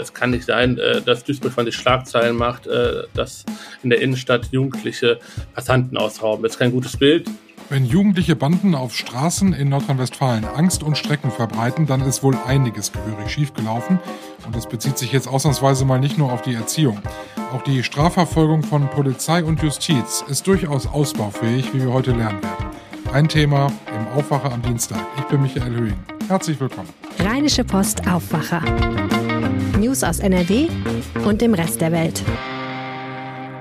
Es kann nicht sein, äh, dass Duisburg von sich Schlagzeilen macht, äh, dass in der Innenstadt Jugendliche Passanten ausrauben. Das ist kein gutes Bild. Wenn jugendliche Banden auf Straßen in Nordrhein-Westfalen Angst und Strecken verbreiten, dann ist wohl einiges gehörig schiefgelaufen. Und das bezieht sich jetzt ausnahmsweise mal nicht nur auf die Erziehung. Auch die Strafverfolgung von Polizei und Justiz ist durchaus ausbaufähig, wie wir heute lernen werden. Ein Thema im Aufwacher am Dienstag. Ich bin Michael Höhing. Herzlich willkommen. Rheinische Post Aufwacher. News aus NRW und dem Rest der Welt.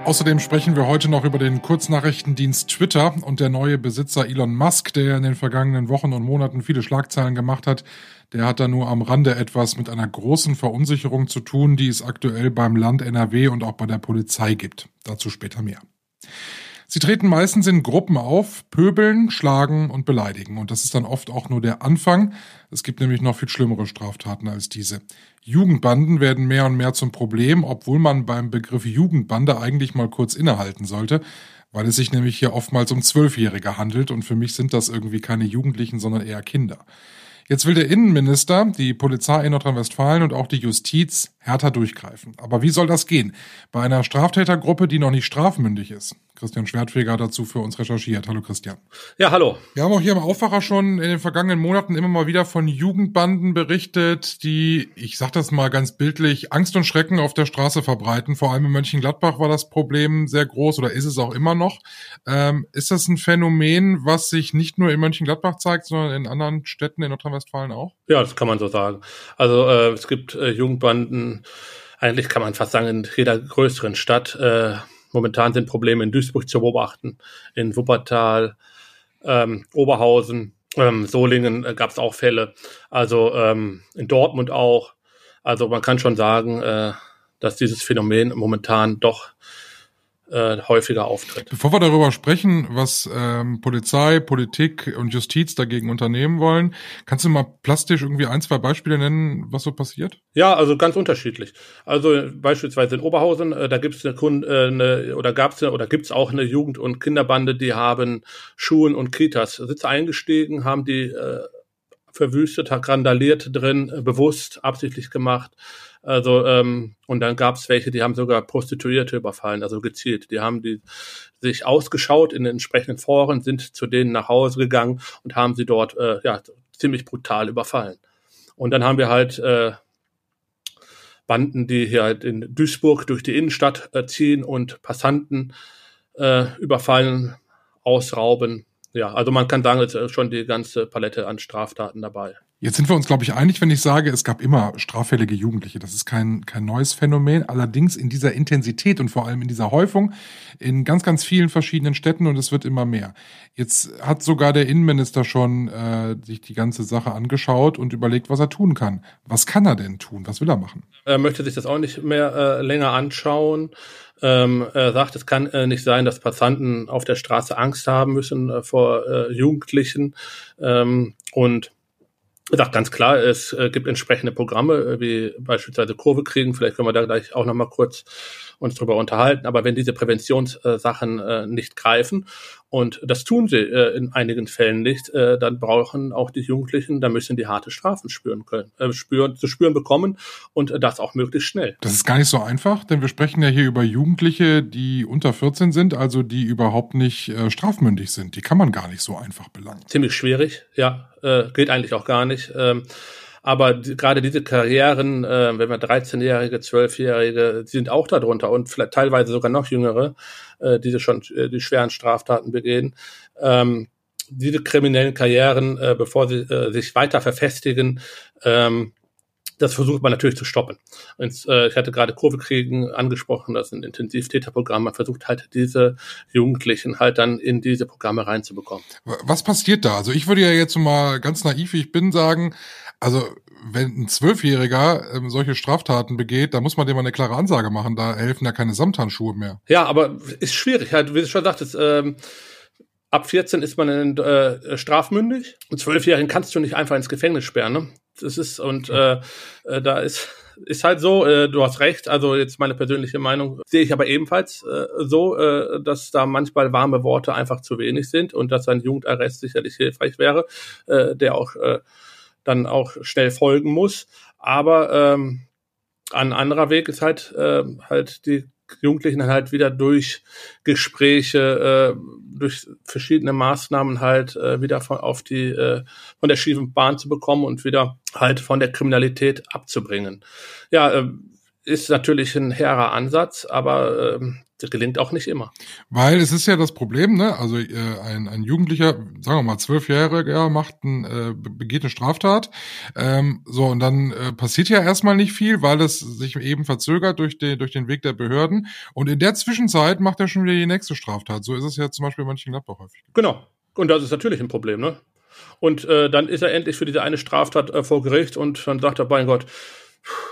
Außerdem sprechen wir heute noch über den Kurznachrichtendienst Twitter und der neue Besitzer Elon Musk, der in den vergangenen Wochen und Monaten viele Schlagzeilen gemacht hat. Der hat da nur am Rande etwas mit einer großen Verunsicherung zu tun, die es aktuell beim Land NRW und auch bei der Polizei gibt. Dazu später mehr. Sie treten meistens in Gruppen auf, pöbeln, schlagen und beleidigen. Und das ist dann oft auch nur der Anfang. Es gibt nämlich noch viel schlimmere Straftaten als diese. Jugendbanden werden mehr und mehr zum Problem, obwohl man beim Begriff Jugendbande eigentlich mal kurz innehalten sollte, weil es sich nämlich hier oftmals um Zwölfjährige handelt und für mich sind das irgendwie keine Jugendlichen, sondern eher Kinder. Jetzt will der Innenminister, die Polizei in Nordrhein-Westfalen und auch die Justiz härter durchgreifen. Aber wie soll das gehen? Bei einer Straftätergruppe, die noch nicht strafmündig ist. Christian Schwertfeger dazu für uns recherchiert. Hallo Christian. Ja, hallo. Wir haben auch hier im Aufwacher schon in den vergangenen Monaten immer mal wieder von Jugendbanden berichtet, die, ich sag das mal ganz bildlich, Angst und Schrecken auf der Straße verbreiten. Vor allem in Mönchengladbach war das Problem sehr groß oder ist es auch immer noch. Ähm, ist das ein Phänomen, was sich nicht nur in Mönchengladbach zeigt, sondern in anderen Städten in Nordrhein-Westfalen auch? Ja, das kann man so sagen. Also äh, es gibt äh, Jugendbanden, eigentlich kann man fast sagen, in jeder größeren Stadt. Äh, Momentan sind Probleme in Duisburg zu beobachten, in Wuppertal, ähm, Oberhausen, ähm, Solingen äh, gab es auch Fälle, also ähm, in Dortmund auch. Also man kann schon sagen, äh, dass dieses Phänomen momentan doch äh, häufiger auftritt. Bevor wir darüber sprechen, was ähm, Polizei, Politik und Justiz dagegen unternehmen wollen, kannst du mal plastisch irgendwie ein, zwei Beispiele nennen, was so passiert? Ja, also ganz unterschiedlich. Also beispielsweise in Oberhausen, äh, da gibt es eine, Kunde, äh, eine oder gab es oder gibt es auch eine Jugend- und Kinderbande, die haben Schulen und Kitas Sitze eingestiegen, haben die äh, verwüstet, hat randaliert drin, äh, bewusst, absichtlich gemacht also, ähm, und dann gab es welche, die haben sogar Prostituierte überfallen, also gezielt. Die haben die sich ausgeschaut in den entsprechenden Foren, sind zu denen nach Hause gegangen und haben sie dort äh, ja, ziemlich brutal überfallen. Und dann haben wir halt äh, Banden, die hier halt in Duisburg durch die Innenstadt äh, ziehen und Passanten äh, überfallen, ausrauben. Ja, also man kann sagen, es ist schon die ganze Palette an Straftaten dabei. Jetzt sind wir uns, glaube ich, einig, wenn ich sage, es gab immer straffällige Jugendliche. Das ist kein, kein neues Phänomen. Allerdings in dieser Intensität und vor allem in dieser Häufung in ganz, ganz vielen verschiedenen Städten und es wird immer mehr. Jetzt hat sogar der Innenminister schon äh, sich die ganze Sache angeschaut und überlegt, was er tun kann. Was kann er denn tun? Was will er machen? Er möchte sich das auch nicht mehr äh, länger anschauen. Ähm, er sagt, es kann äh, nicht sein, dass Passanten auf der Straße Angst haben müssen äh, vor äh, Jugendlichen. Ähm, und sagt ganz klar, es äh, gibt entsprechende Programme, äh, wie beispielsweise Kurve kriegen. Vielleicht können wir da gleich auch nochmal kurz uns drüber unterhalten. Aber wenn diese Präventionssachen äh, nicht greifen, und das tun sie äh, in einigen Fällen nicht, äh, dann brauchen auch die Jugendlichen, da müssen die harte Strafen spüren können, äh, spüren, zu spüren bekommen und das auch möglichst schnell. Das ist gar nicht so einfach, denn wir sprechen ja hier über Jugendliche, die unter 14 sind, also die überhaupt nicht äh, strafmündig sind. Die kann man gar nicht so einfach belangen. Ziemlich schwierig, ja, äh, geht eigentlich auch gar nicht. Ähm, aber die, gerade diese Karrieren, äh, wenn wir 13-Jährige, 12-Jährige, die sind auch darunter und vielleicht teilweise sogar noch jüngere, äh, die schon äh, die schweren Straftaten begehen. Ähm, diese kriminellen Karrieren, äh, bevor sie äh, sich weiter verfestigen, ähm, das versucht man natürlich zu stoppen. Und, äh, ich hatte gerade Kurvekriegen angesprochen, das ist ein Intensivtäterprogramm. Man versucht halt diese Jugendlichen halt dann in diese Programme reinzubekommen. Was passiert da? Also ich würde ja jetzt mal ganz naiv, wie ich bin, sagen, also wenn ein Zwölfjähriger ähm, solche Straftaten begeht, da muss man dem mal eine klare Ansage machen. Da helfen ja keine Samthandschuhe mehr. Ja, aber ist schwierig. Halt, wie du schon sagtest, ähm, ab 14 ist man in, äh, strafmündig. Und Zwölfjährigen kannst du nicht einfach ins Gefängnis sperren. Ne? Das ist und äh, äh, da ist ist halt so. Äh, du hast recht. Also jetzt meine persönliche Meinung sehe ich aber ebenfalls äh, so, äh, dass da manchmal warme Worte einfach zu wenig sind und dass ein Jugendarrest sicherlich hilfreich wäre, äh, der auch äh, dann auch schnell folgen muss. Aber ähm, Ein anderer Weg ist halt, äh, halt die Jugendlichen halt wieder durch Gespräche, äh, durch verschiedene Maßnahmen halt äh, wieder von, auf die, äh, von der schiefen Bahn zu bekommen und wieder halt von der Kriminalität abzubringen. Ja, äh, ist natürlich ein hehrer Ansatz, aber äh, gelingt auch nicht immer. Weil es ist ja das Problem, ne? Also äh, ein, ein Jugendlicher, sagen wir mal zwölfjähriger, macht ein, äh, begeht eine Straftat. Ähm, so und dann äh, passiert ja erstmal nicht viel, weil es sich eben verzögert durch den durch den Weg der Behörden. Und in der Zwischenzeit macht er schon wieder die nächste Straftat. So ist es ja zum Beispiel in manchen Gladbach häufig. Genau. Und das ist natürlich ein Problem, ne? Und äh, dann ist er endlich für diese eine Straftat äh, vor Gericht und dann sagt er, mein Gott,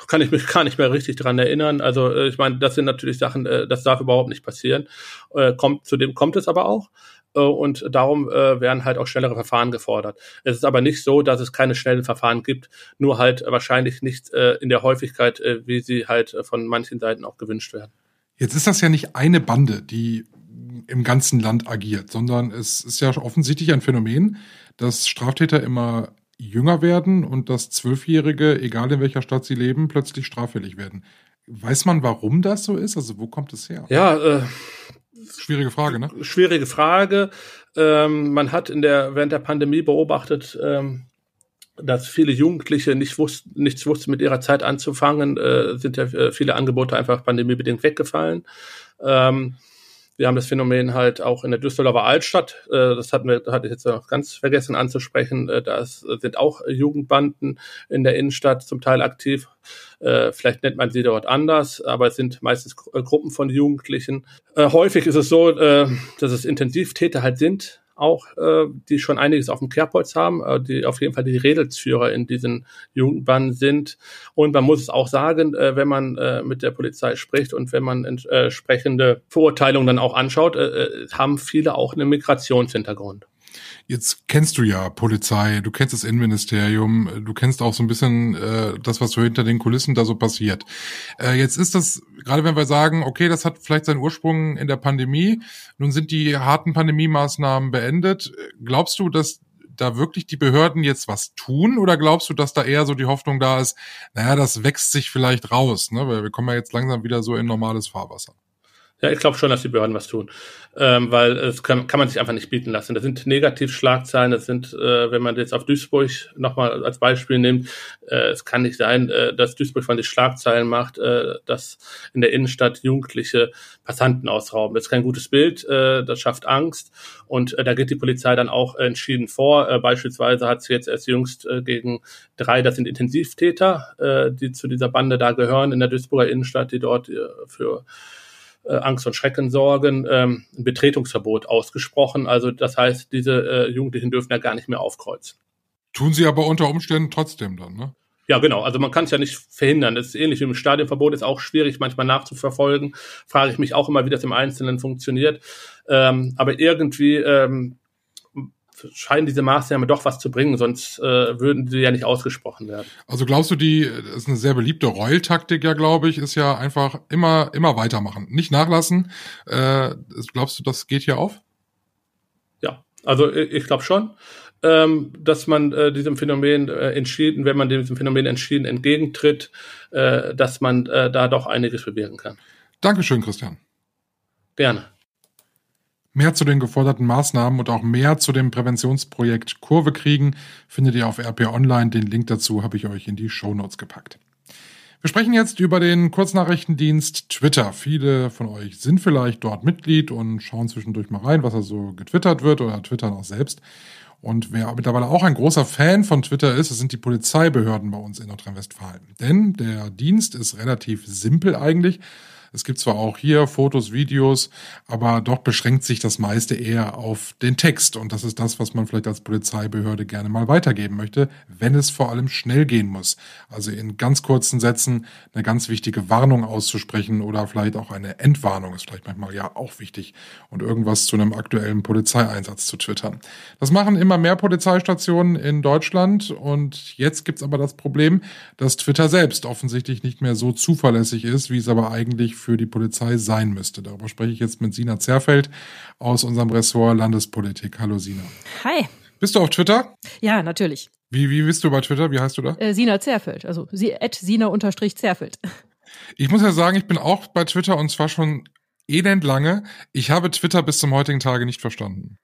kann ich mich gar nicht mehr richtig dran erinnern. Also äh, ich meine, das sind natürlich Sachen, äh, das darf überhaupt nicht passieren. Äh, kommt, zudem kommt es aber auch. Äh, und darum äh, werden halt auch schnellere Verfahren gefordert. Es ist aber nicht so, dass es keine schnellen Verfahren gibt, nur halt wahrscheinlich nicht äh, in der Häufigkeit, äh, wie sie halt äh, von manchen Seiten auch gewünscht werden. Jetzt ist das ja nicht eine Bande, die im ganzen Land agiert, sondern es ist ja offensichtlich ein Phänomen, dass Straftäter immer jünger werden und dass Zwölfjährige, egal in welcher Stadt sie leben, plötzlich straffällig werden. Weiß man, warum das so ist? Also wo kommt es her? Ja, äh, schwierige Frage, ne? Schwierige Frage. Ähm, man hat in der während der Pandemie beobachtet, ähm, dass viele Jugendliche nicht wussten, nichts wussten mit ihrer Zeit anzufangen, äh, sind ja äh, viele Angebote einfach pandemiebedingt weggefallen. Ähm, wir haben das Phänomen halt auch in der Düsseldorfer Altstadt. Äh, das hatten wir, hatte ich jetzt noch ganz vergessen anzusprechen. Äh, da sind auch Jugendbanden in der Innenstadt zum Teil aktiv. Äh, vielleicht nennt man sie dort anders, aber es sind meistens Gruppen von Jugendlichen. Häufig ist es so, dass es Intensivtäter halt sind, auch, äh, die schon einiges auf dem Kerbholz haben, äh, die auf jeden Fall die Redelsführer in diesen Jugendbanden sind. Und man muss es auch sagen, äh, wenn man äh, mit der Polizei spricht und wenn man entsprechende Verurteilungen dann auch anschaut, äh, äh haben viele auch einen Migrationshintergrund. Jetzt kennst du ja Polizei, du kennst das Innenministerium, du kennst auch so ein bisschen äh, das, was so hinter den Kulissen da so passiert. Äh, jetzt ist das, gerade wenn wir sagen, okay, das hat vielleicht seinen Ursprung in der Pandemie, nun sind die harten Pandemiemaßnahmen beendet. Glaubst du, dass da wirklich die Behörden jetzt was tun oder glaubst du, dass da eher so die Hoffnung da ist, naja, das wächst sich vielleicht raus, ne? Weil wir kommen ja jetzt langsam wieder so in normales Fahrwasser. Ja, ich glaube schon, dass die Behörden was tun, ähm, weil es kann, kann man sich einfach nicht bieten lassen. Das sind Negativschlagzeilen, das sind, äh, wenn man jetzt auf Duisburg nochmal als Beispiel nimmt, äh, es kann nicht sein, äh, dass Duisburg von sich Schlagzeilen macht, äh, dass in der Innenstadt Jugendliche Passanten ausrauben. Das ist kein gutes Bild, äh, das schafft Angst und äh, da geht die Polizei dann auch entschieden vor. Äh, beispielsweise hat sie jetzt erst jüngst äh, gegen drei, das sind Intensivtäter, äh, die zu dieser Bande da gehören in der Duisburger Innenstadt, die dort äh, für äh, Angst und Schrecken sorgen, ähm, ein Betretungsverbot ausgesprochen. Also das heißt, diese äh, Jugendlichen dürfen ja gar nicht mehr aufkreuzen. Tun sie aber unter Umständen trotzdem dann, ne? Ja, genau. Also man kann es ja nicht verhindern. Das ist ähnlich wie im Stadionverbot, ist auch schwierig manchmal nachzuverfolgen. Frage ich mich auch immer, wie das im Einzelnen funktioniert. Ähm, aber irgendwie ähm, scheinen diese Maßnahmen doch was zu bringen, sonst äh, würden sie ja nicht ausgesprochen werden. Also glaubst du, die das ist eine sehr beliebte Reul-Taktik, ja, glaube ich, ist ja einfach immer immer weitermachen, nicht nachlassen. Äh, glaubst du, das geht hier auf? Ja, also ich, ich glaube schon. Ähm, dass man äh, diesem Phänomen äh, entschieden, wenn man diesem Phänomen entschieden entgegentritt, äh, dass man äh, da doch einiges bewirken kann. Dankeschön, Christian. Gerne. Mehr zu den geforderten Maßnahmen und auch mehr zu dem Präventionsprojekt Kurve kriegen findet ihr auf RP Online. Den Link dazu habe ich euch in die Show Notes gepackt. Wir sprechen jetzt über den Kurznachrichtendienst Twitter. Viele von euch sind vielleicht dort Mitglied und schauen zwischendurch mal rein, was da so getwittert wird oder twittern auch selbst. Und wer mittlerweile auch ein großer Fan von Twitter ist, das sind die Polizeibehörden bei uns in Nordrhein-Westfalen. Denn der Dienst ist relativ simpel eigentlich. Es gibt zwar auch hier Fotos, Videos, aber doch beschränkt sich das meiste eher auf den Text. Und das ist das, was man vielleicht als Polizeibehörde gerne mal weitergeben möchte, wenn es vor allem schnell gehen muss. Also in ganz kurzen Sätzen eine ganz wichtige Warnung auszusprechen oder vielleicht auch eine Entwarnung ist vielleicht manchmal ja auch wichtig und irgendwas zu einem aktuellen Polizeieinsatz zu twittern. Das machen immer mehr Polizeistationen in Deutschland und jetzt gibt's aber das Problem, dass Twitter selbst offensichtlich nicht mehr so zuverlässig ist, wie es aber eigentlich die Polizei sein müsste. Darüber spreche ich jetzt mit Sina Zerfeld aus unserem Ressort Landespolitik. Hallo Sina. Hi. Bist du auf Twitter? Ja, natürlich. Wie, wie bist du bei Twitter? Wie heißt du da? Äh, Sina Zerfeld, also sie, at Sina-Zerfeld. Ich muss ja sagen, ich bin auch bei Twitter und zwar schon elend lange. Ich habe Twitter bis zum heutigen Tage nicht verstanden.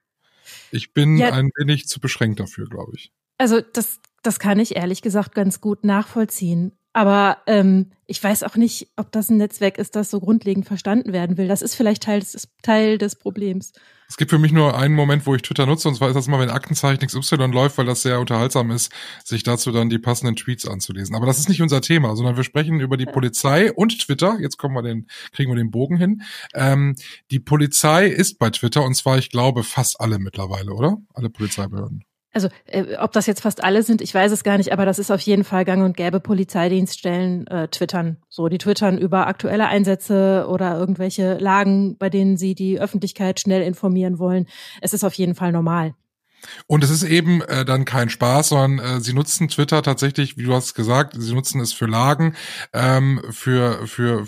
Ich bin ja, ein wenig zu beschränkt dafür, glaube ich. Also das, das kann ich ehrlich gesagt ganz gut nachvollziehen. Aber ähm, ich weiß auch nicht, ob das ein Netzwerk ist, das so grundlegend verstanden werden will. Das ist vielleicht Teil des, Teil des Problems. Es gibt für mich nur einen Moment, wo ich Twitter nutze, und zwar ist das immer, wenn Aktenzeichen XY läuft, weil das sehr unterhaltsam ist, sich dazu dann die passenden Tweets anzulesen. Aber das ist nicht unser Thema, sondern wir sprechen über die Polizei und Twitter. Jetzt kommen wir den, kriegen wir den Bogen hin. Ähm, die Polizei ist bei Twitter, und zwar, ich glaube, fast alle mittlerweile, oder? Alle Polizeibehörden also äh, ob das jetzt fast alle sind, ich weiß es gar nicht, aber das ist auf jeden Fall gang und gäbe. Polizeidienststellen äh, twittern. So, die twittern über aktuelle Einsätze oder irgendwelche Lagen, bei denen sie die Öffentlichkeit schnell informieren wollen. Es ist auf jeden Fall normal. Und es ist eben äh, dann kein Spaß, sondern äh, sie nutzen Twitter tatsächlich, wie du hast gesagt, sie nutzen es für Lagen, ähm, für, für,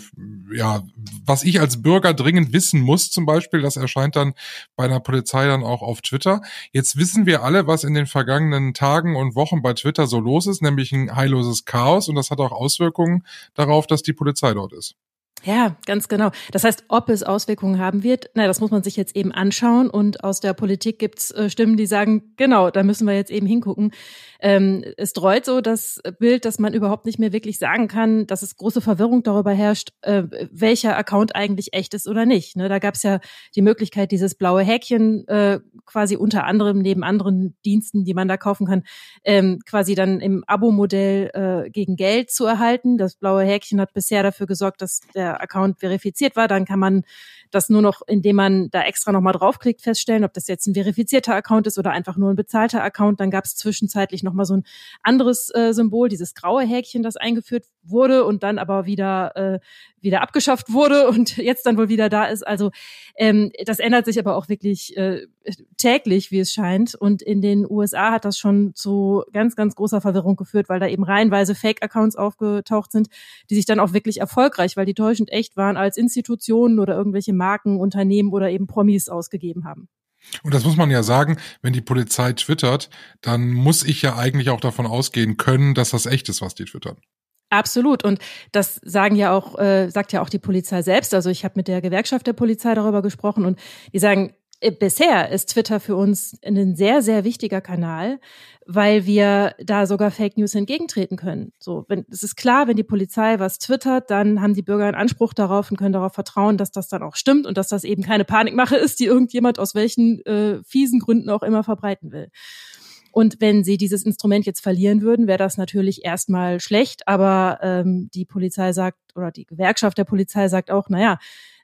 ja, was ich als Bürger dringend wissen muss, zum Beispiel, das erscheint dann bei einer Polizei dann auch auf Twitter. Jetzt wissen wir alle, was in den vergangenen Tagen und Wochen bei Twitter so los ist, nämlich ein heilloses Chaos und das hat auch Auswirkungen darauf, dass die Polizei dort ist. Ja, ganz genau. Das heißt, ob es Auswirkungen haben wird, na, das muss man sich jetzt eben anschauen. Und aus der Politik gibt's äh, Stimmen, die sagen, genau, da müssen wir jetzt eben hingucken. Ähm, es dreut so das Bild, dass man überhaupt nicht mehr wirklich sagen kann, dass es große Verwirrung darüber herrscht, äh, welcher Account eigentlich echt ist oder nicht. Ne, da gab's ja die Möglichkeit, dieses blaue Häkchen äh, quasi unter anderem neben anderen Diensten, die man da kaufen kann, ähm, quasi dann im Abo-Modell äh, gegen Geld zu erhalten. Das blaue Häkchen hat bisher dafür gesorgt, dass der der Account verifiziert war. Dann kann man das nur noch, indem man da extra nochmal draufklickt, feststellen, ob das jetzt ein verifizierter Account ist oder einfach nur ein bezahlter Account. Dann gab es zwischenzeitlich nochmal so ein anderes äh, Symbol, dieses graue Häkchen, das eingeführt wurde und dann aber wieder, äh, wieder abgeschafft wurde und jetzt dann wohl wieder da ist. Also ähm, das ändert sich aber auch wirklich äh, täglich, wie es scheint. Und in den USA hat das schon zu ganz, ganz großer Verwirrung geführt, weil da eben reihenweise Fake-Accounts aufgetaucht sind, die sich dann auch wirklich erfolgreich, weil die täuschend echt waren, als Institutionen oder irgendwelche Marken, Unternehmen oder eben Promis ausgegeben haben. Und das muss man ja sagen, wenn die Polizei twittert, dann muss ich ja eigentlich auch davon ausgehen können, dass das echt ist, was die twittern. Absolut. Und das sagen ja auch, äh, sagt ja auch die Polizei selbst. Also ich habe mit der Gewerkschaft der Polizei darüber gesprochen und die sagen, äh, bisher ist Twitter für uns ein sehr, sehr wichtiger Kanal, weil wir da sogar Fake News entgegentreten können. So, wenn, es ist klar, wenn die Polizei was twittert, dann haben die Bürger einen Anspruch darauf und können darauf vertrauen, dass das dann auch stimmt und dass das eben keine Panikmache ist, die irgendjemand aus welchen äh, fiesen Gründen auch immer verbreiten will. Und wenn sie dieses Instrument jetzt verlieren würden, wäre das natürlich erstmal schlecht. Aber ähm, die Polizei sagt oder die Gewerkschaft der Polizei sagt auch, naja,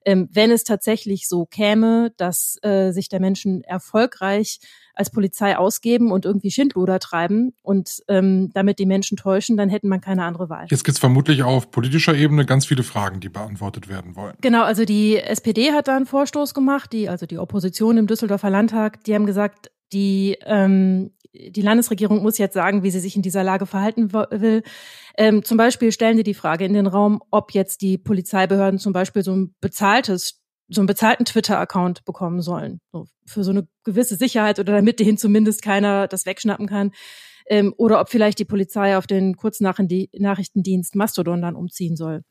ähm, wenn es tatsächlich so käme, dass äh, sich der Menschen erfolgreich als Polizei ausgeben und irgendwie Schindluder treiben und ähm, damit die Menschen täuschen, dann hätten man keine andere Wahl. Jetzt gibt es vermutlich auf politischer Ebene ganz viele Fragen, die beantwortet werden wollen. Genau, also die SPD hat da einen Vorstoß gemacht, die, also die Opposition im Düsseldorfer Landtag, die haben gesagt, die, ähm, die Landesregierung muss jetzt sagen, wie sie sich in dieser Lage verhalten will. Ähm, zum Beispiel stellen sie die Frage in den Raum, ob jetzt die Polizeibehörden zum Beispiel so ein bezahltes so einen bezahlten Twitter-Account bekommen sollen. So für so eine gewisse Sicherheit oder damit hin zumindest keiner das wegschnappen kann. Ähm, oder ob vielleicht die Polizei auf den Kurznachrichtendienst Mastodon dann umziehen soll.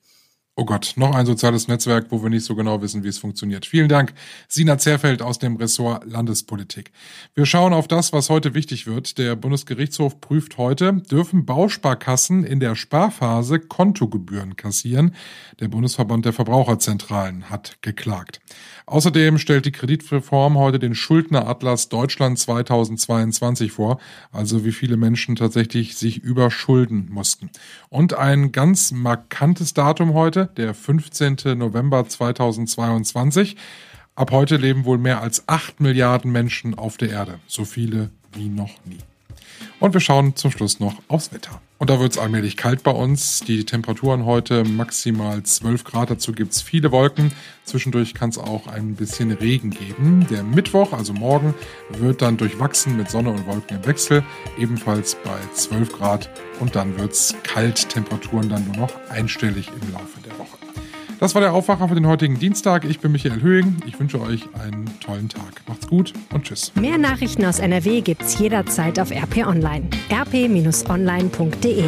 Oh Gott, noch ein soziales Netzwerk, wo wir nicht so genau wissen, wie es funktioniert. Vielen Dank, Sina Zerfeld aus dem Ressort Landespolitik. Wir schauen auf das, was heute wichtig wird. Der Bundesgerichtshof prüft heute, dürfen Bausparkassen in der Sparphase Kontogebühren kassieren? Der Bundesverband der Verbraucherzentralen hat geklagt. Außerdem stellt die Kreditreform heute den Schuldneratlas Deutschland 2022 vor, also wie viele Menschen tatsächlich sich überschulden mussten. Und ein ganz markantes Datum heute, der 15. November 2022. Ab heute leben wohl mehr als 8 Milliarden Menschen auf der Erde, so viele wie noch nie. Und wir schauen zum Schluss noch aufs Wetter. Und da wird es allmählich kalt bei uns. Die Temperaturen heute maximal 12 Grad. Dazu gibt es viele Wolken. Zwischendurch kann es auch ein bisschen Regen geben. Der Mittwoch, also morgen, wird dann durchwachsen mit Sonne und Wolken im Wechsel. Ebenfalls bei 12 Grad. Und dann wird es kalt. Temperaturen dann nur noch einstellig im Laufe der Woche. Das war der Aufwacher für den heutigen Dienstag. Ich bin Michael Höhing. Ich wünsche euch einen tollen Tag. Macht's gut und tschüss. Mehr Nachrichten aus NRW gibt's jederzeit auf RP Online. rp-online.de